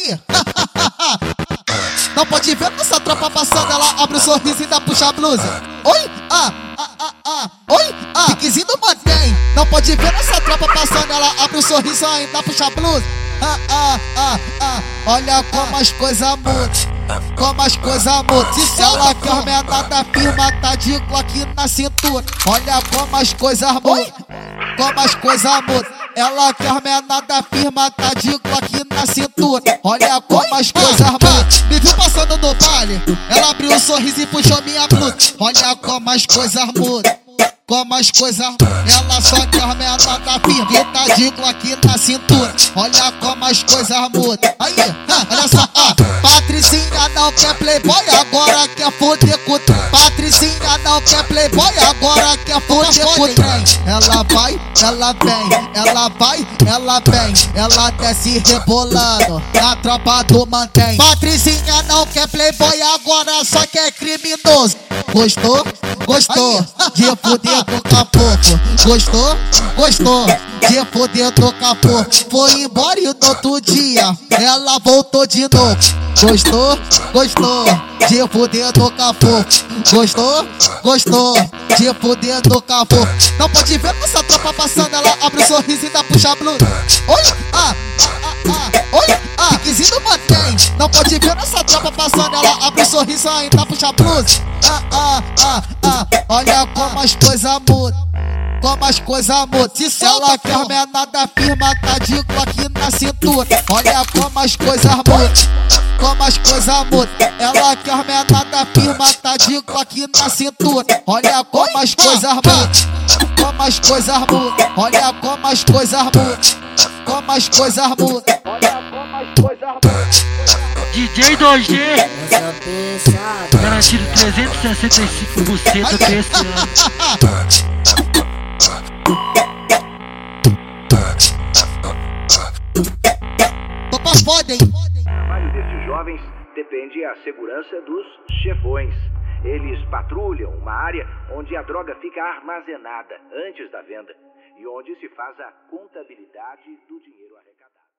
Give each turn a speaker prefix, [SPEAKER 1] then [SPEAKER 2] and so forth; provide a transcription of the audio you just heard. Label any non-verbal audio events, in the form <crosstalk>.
[SPEAKER 1] <laughs> Não pode ver nossa tropa passando, ela abre o sorriso e ainda puxa a blusa. Oi, ah, ah, ah, ah, oi, ah, piquezinho mantém. Não pode ver nossa tropa passando, ela abre o sorriso e ainda puxa a blusa. Ah, ah, ah, ah, olha como as coisas mudam. Como as coisas mudam. Se ela quer aumentar firma, tá de aqui na cintura. Olha como as coisas mudam. Como as coisas mudam. Ela quer menor da firma, tá de aqui na cintura. Olha como as coisas mudam. Me viu passando no baile, ela abriu um sorriso e puxou minha blusa. Olha como as coisas mudam. Como as coisas, ela só quer menor da firma tá de aqui na cintura. Olha como as coisas mudam. Aí, olha só, ó. Patricinha não quer playboy, agora quer foder com o Patricinha não quer playboy, agora quer foder com o trem. Ela vai, ela vem, ela vai, ela vem, ela desce rebolando, a tropa do mantém. Patricinha não quer playboy, agora só quer criminoso. Gostou? Gostou de foder com caboclo? Gostou? Gostou de foder com caboclo? Foi embora e no outro dia ela voltou de novo. Gostou? Gostou de poder tocar fogo? Gostou? Gostou de poder tocar fogo? Não pode ver nossa tropa passando, ela abre o um sorriso e ainda puxa blusa. Oi, ah, ah, ah, ah, oi, ah, piquezinho mantém. Não pode ver nossa tropa passando, ela abre o um sorriso e ainda puxa blusa. Ah, ah, ah, olha como as coisas mudam como as coisas mudam. Se ela quer menor da firma, tá de aqui na cintura. Olha como as coisas mudam. Como as coisas mudam. Ela quer menor da firma, tá de aqui na cintura. Olha como as coisas mudam. Como as coisas mudam. Olha como as coisas mudam. Como as coisas mudam. Olha como as coisas mudam.
[SPEAKER 2] DJ 2G Garantido 365% desse ano
[SPEAKER 1] Topa foda, hein?
[SPEAKER 3] O trabalho desses jovens depende a segurança dos chefões. Eles patrulham uma área onde a droga fica armazenada antes da venda e onde se faz a contabilidade do dinheiro.